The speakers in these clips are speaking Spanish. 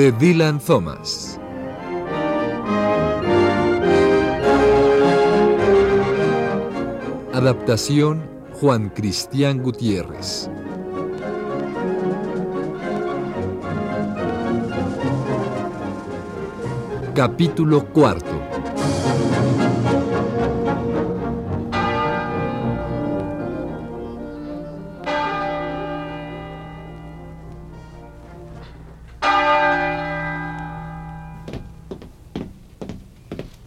De Dylan Thomas. Adaptación Juan Cristián Gutiérrez. Capítulo cuarto.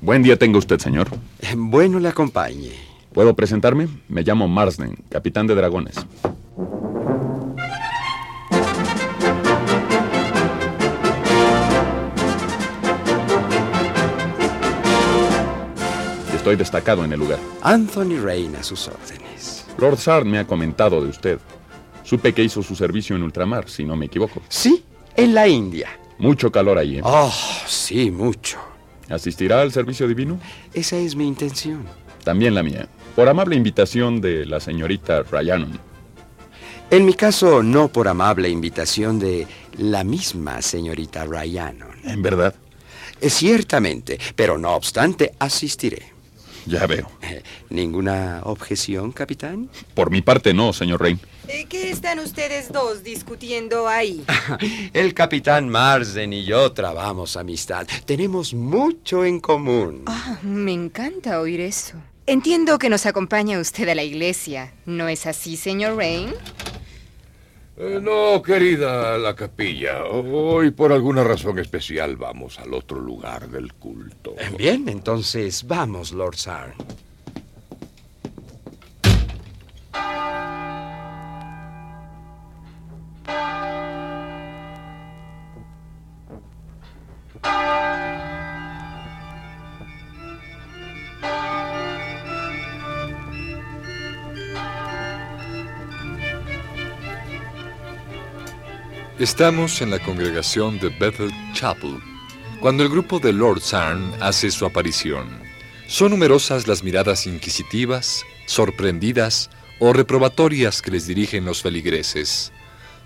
Buen día tenga usted, señor. Bueno le acompañe. ¿Puedo presentarme? Me llamo Marsden, capitán de dragones. Estoy destacado en el lugar. Anthony Rain a sus órdenes. Lord Sard me ha comentado de usted. Supe que hizo su servicio en ultramar, si no me equivoco. Sí, en la India. Mucho calor allí. ¿eh? Oh, sí, mucho. ¿Asistirá al servicio divino? Esa es mi intención. También la mía. Por amable invitación de la señorita Ryanon. En mi caso, no por amable invitación de la misma señorita Ryanon. ¿En verdad? Eh, Ciertamente, pero no obstante, asistiré. Ya veo. ¿Ninguna objeción, capitán? Por mi parte no, señor Rain. ¿Qué están ustedes dos discutiendo ahí? El capitán Marsden y yo trabamos amistad. Tenemos mucho en común. Ah, me encanta oír eso. Entiendo que nos acompaña usted a la iglesia. ¿No es así, señor Rain? Eh, no, querida, la capilla. Hoy por alguna razón especial vamos al otro lugar del culto. Bien, entonces vamos, Lord Sarn. Estamos en la congregación de Bethel Chapel, cuando el grupo de Lord Sarn hace su aparición. Son numerosas las miradas inquisitivas, sorprendidas o reprobatorias que les dirigen los feligreses.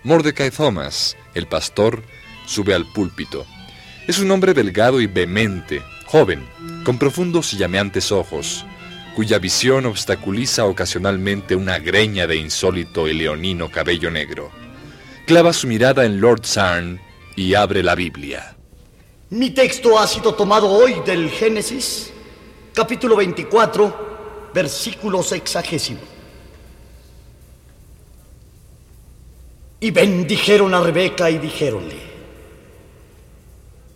Mordecai Thomas, el pastor, sube al púlpito. Es un hombre delgado y vehemente, joven, con profundos y llameantes ojos, cuya visión obstaculiza ocasionalmente una greña de insólito y leonino cabello negro clava su mirada en Lord Sarn y abre la Biblia. Mi texto ha sido tomado hoy del Génesis, capítulo 24, versículo sexagésimo. Y bendijeron a Rebeca y dijéronle,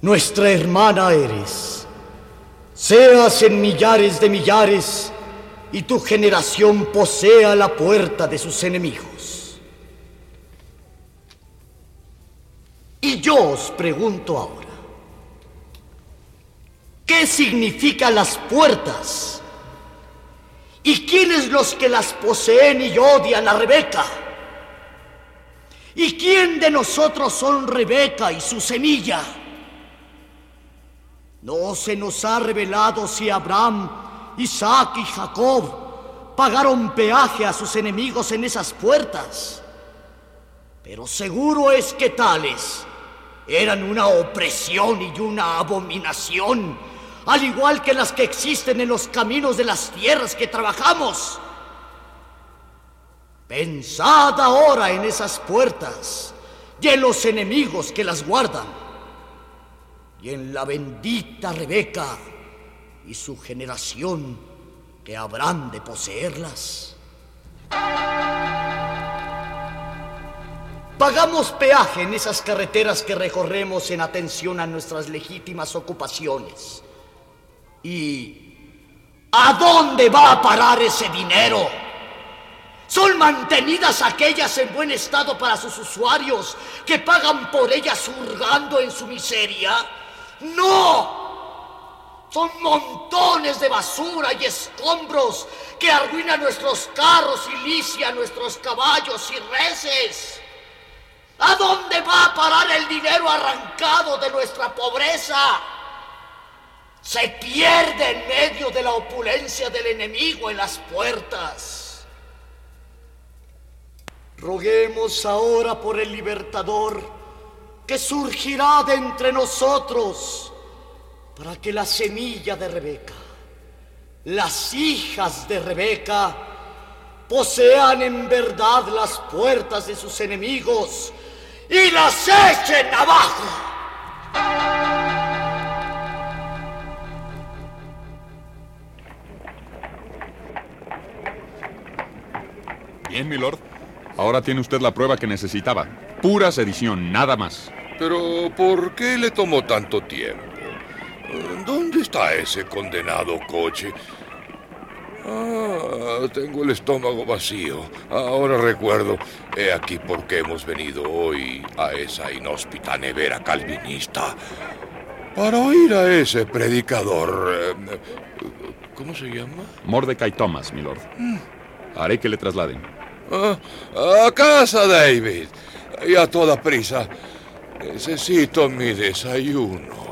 nuestra hermana eres, seas en millares de millares, y tu generación posea la puerta de sus enemigos. Yo os pregunto ahora, ¿qué significan las puertas? ¿Y quiénes los que las poseen y odian a Rebeca? ¿Y quién de nosotros son Rebeca y su semilla? No se nos ha revelado si Abraham, Isaac y Jacob pagaron peaje a sus enemigos en esas puertas. Pero seguro es que tales eran una opresión y una abominación, al igual que las que existen en los caminos de las tierras que trabajamos. Pensad ahora en esas puertas y en los enemigos que las guardan, y en la bendita Rebeca y su generación que habrán de poseerlas. Pagamos peaje en esas carreteras que recorremos en atención a nuestras legítimas ocupaciones. ¿Y a dónde va a parar ese dinero? ¿Son mantenidas aquellas en buen estado para sus usuarios que pagan por ellas hurgando en su miseria? ¡No! Son montones de basura y escombros que arruinan nuestros carros y lisian nuestros caballos y reses. ¿A dónde va a parar el dinero arrancado de nuestra pobreza? Se pierde en medio de la opulencia del enemigo en las puertas. Roguemos ahora por el libertador que surgirá de entre nosotros para que la semilla de Rebeca, las hijas de Rebeca, posean en verdad las puertas de sus enemigos y las echen abajo. Bien, milord. Ahora tiene usted la prueba que necesitaba. Pura sedición, nada más. Pero, ¿por qué le tomó tanto tiempo? ¿Dónde está ese condenado coche? Ah, tengo el estómago vacío. Ahora recuerdo. He aquí por qué hemos venido hoy a esa inhóspita nevera calvinista. Para oír a ese predicador. eh, ¿Cómo se llama? Mordecai Thomas, milord. Haré que le trasladen. Ah, a casa, David. Y a toda prisa. Necesito mi desayuno.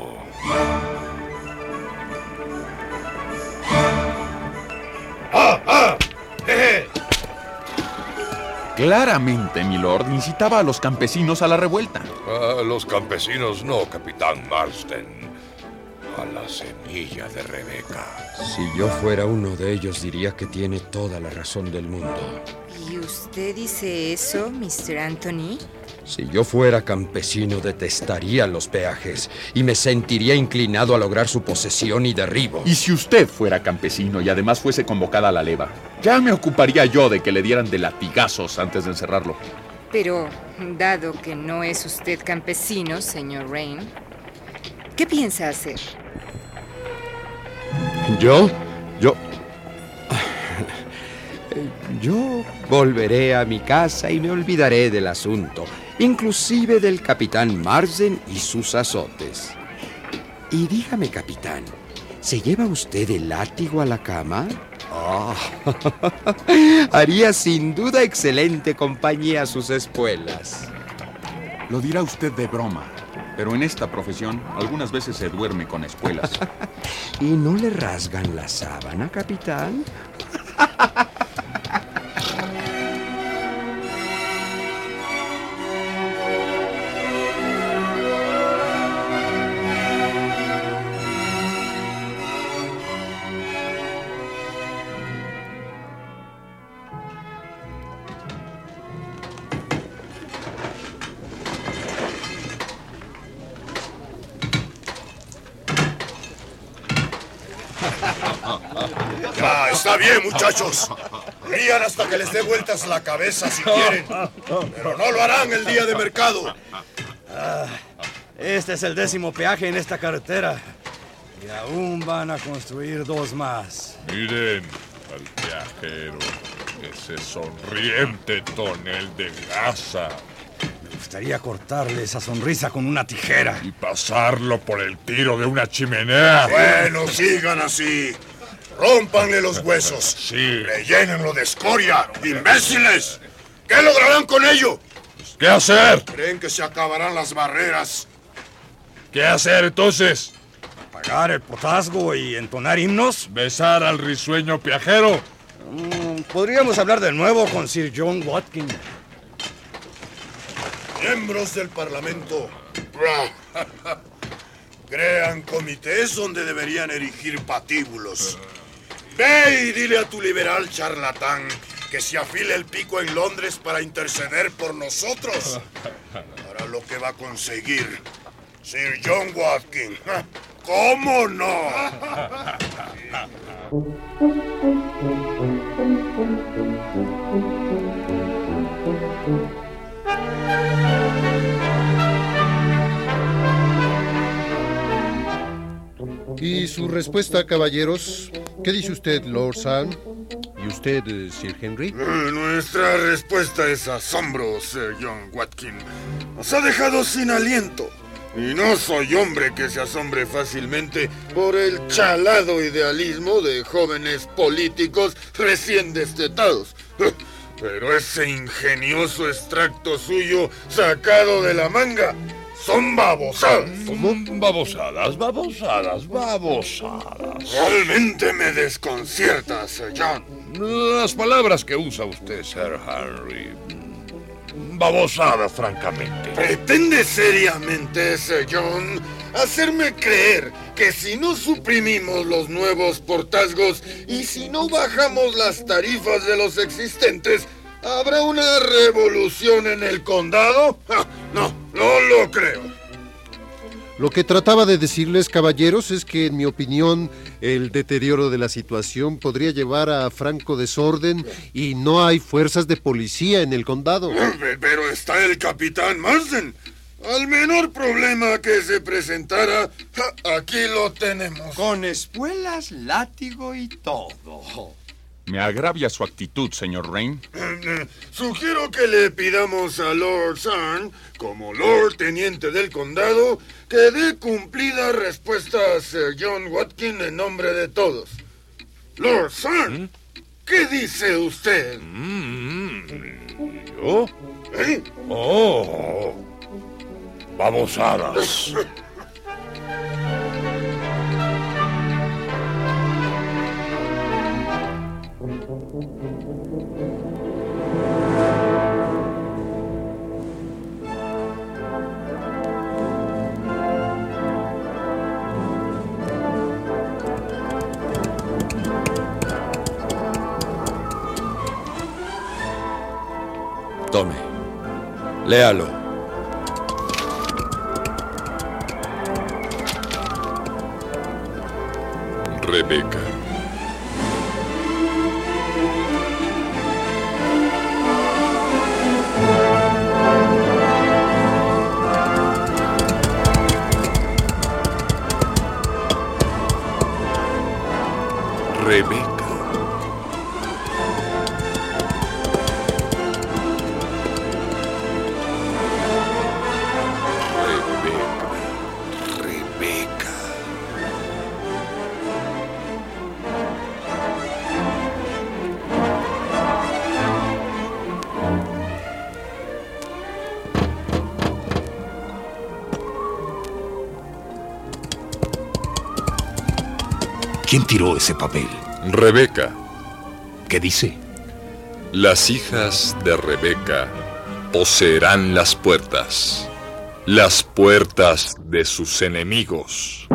Claramente, milord, incitaba a los campesinos a la revuelta. A los campesinos no, capitán Marsden. A la semilla de Rebeca. Si yo fuera uno de ellos, diría que tiene toda la razón del mundo. ¿Y usted dice eso, Mr. Anthony? Si yo fuera campesino, detestaría los peajes y me sentiría inclinado a lograr su posesión y derribo. Y si usted fuera campesino y además fuese convocada a la leva, ya me ocuparía yo de que le dieran de latigazos antes de encerrarlo. Pero, dado que no es usted campesino, señor Rain, ¿qué piensa hacer? ¿Yo? Yo... Yo volveré a mi casa y me olvidaré del asunto, inclusive del capitán Marsden y sus azotes. Y dígame, capitán, ¿se lleva usted el látigo a la cama? Ah, haría sin duda excelente compañía a sus espuelas. Lo dirá usted de broma, pero en esta profesión algunas veces se duerme con espuelas. ¿Y no le rasgan la sábana, capitán? Ya, está bien, muchachos. Rían hasta que les dé vueltas la cabeza si quieren. Pero no lo harán el día de mercado. Este es el décimo peaje en esta carretera. Y aún van a construir dos más. Miren al viajero, ese sonriente tonel de grasa, gustaría cortarle esa sonrisa con una tijera. y pasarlo por el tiro de una chimenea. Bueno, sigan así. Rómpanle los huesos. Sí. Rellénenlo de escoria. ¡Imbéciles! ¿Qué lograrán con ello? ¿Qué hacer? ¿Creen que se acabarán las barreras? ¿Qué hacer entonces? Pagar el potazgo y entonar himnos. ¿Besar al risueño viajero? Mm, Podríamos hablar de nuevo con Sir John Watkins. Miembros del Parlamento. Crean comités donde deberían erigir patíbulos. Ve y dile a tu liberal charlatán que se afile el pico en Londres para interceder por nosotros. Para lo que va a conseguir Sir John Watkins. ¿Cómo no? ¿Y su respuesta, caballeros? ¿Qué dice usted, Lord Sam? ¿Y usted, eh, Sir Henry? Eh, Nuestra respuesta es asombro, Sir John Watkin. Nos ha dejado sin aliento. Y no soy hombre que se asombre fácilmente por el chalado idealismo de jóvenes políticos recién destetados. Pero ese ingenioso extracto suyo sacado de la manga son babosadas. ¿Cómo? Babosadas, babosadas, babosadas. Realmente me desconcierta, Sir John. Las palabras que usa usted, Sir Henry. Babosadas, francamente. ¿Pretende seriamente, Sir John, hacerme creer que si no suprimimos los nuevos portazgos y si no bajamos las tarifas de los existentes, habrá una revolución en el condado? Ja, No, no lo creo. Lo que trataba de decirles, caballeros, es que, en mi opinión, el deterioro de la situación podría llevar a franco desorden y no hay fuerzas de policía en el condado. Pe- Pero está el capitán Marsden. Al menor problema que se presentara, aquí lo tenemos. Con espuelas, látigo y todo. Me agravia su actitud, señor Rain. Eh, Sugiero que le pidamos a Lord Sarn, como Lord Teniente del Condado, que dé cumplida respuesta a Sir John Watkin en nombre de todos. Lord Sarn, ¿qué dice usted? ¿Yo? ¿Eh? Oh. Babosadas. Tome. Léalo. Rebeca. ¿Quién tiró ese papel? Rebeca. ¿Qué dice? Las hijas de Rebeca poseerán las puertas. Las puertas de sus enemigos.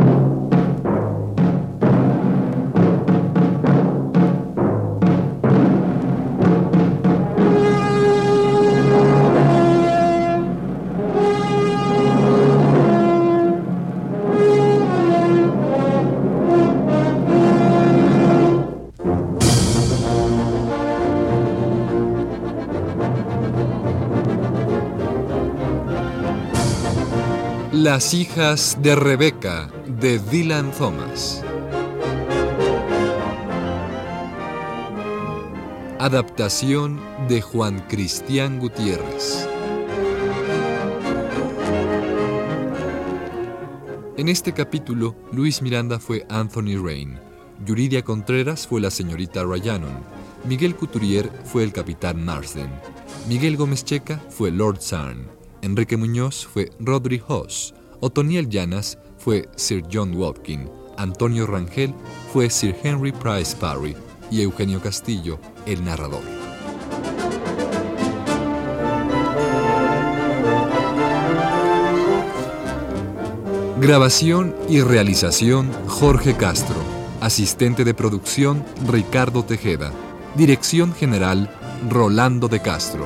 Las hijas de Rebeca de Dylan Thomas. Adaptación de Juan Cristián Gutiérrez. En este capítulo, Luis Miranda fue Anthony Rain, Yuridia Contreras fue la señorita Ryanon, Miguel Couturier fue el capitán Marsden, Miguel Gómez Checa fue Lord Sarn, Enrique Muñoz fue Rodri Hoss, Otoniel Llanas fue Sir John Watkin, Antonio Rangel fue Sir Henry Price Parry y Eugenio Castillo, el narrador. Grabación y realización Jorge Castro. Asistente de producción Ricardo Tejeda. Dirección general Rolando de Castro.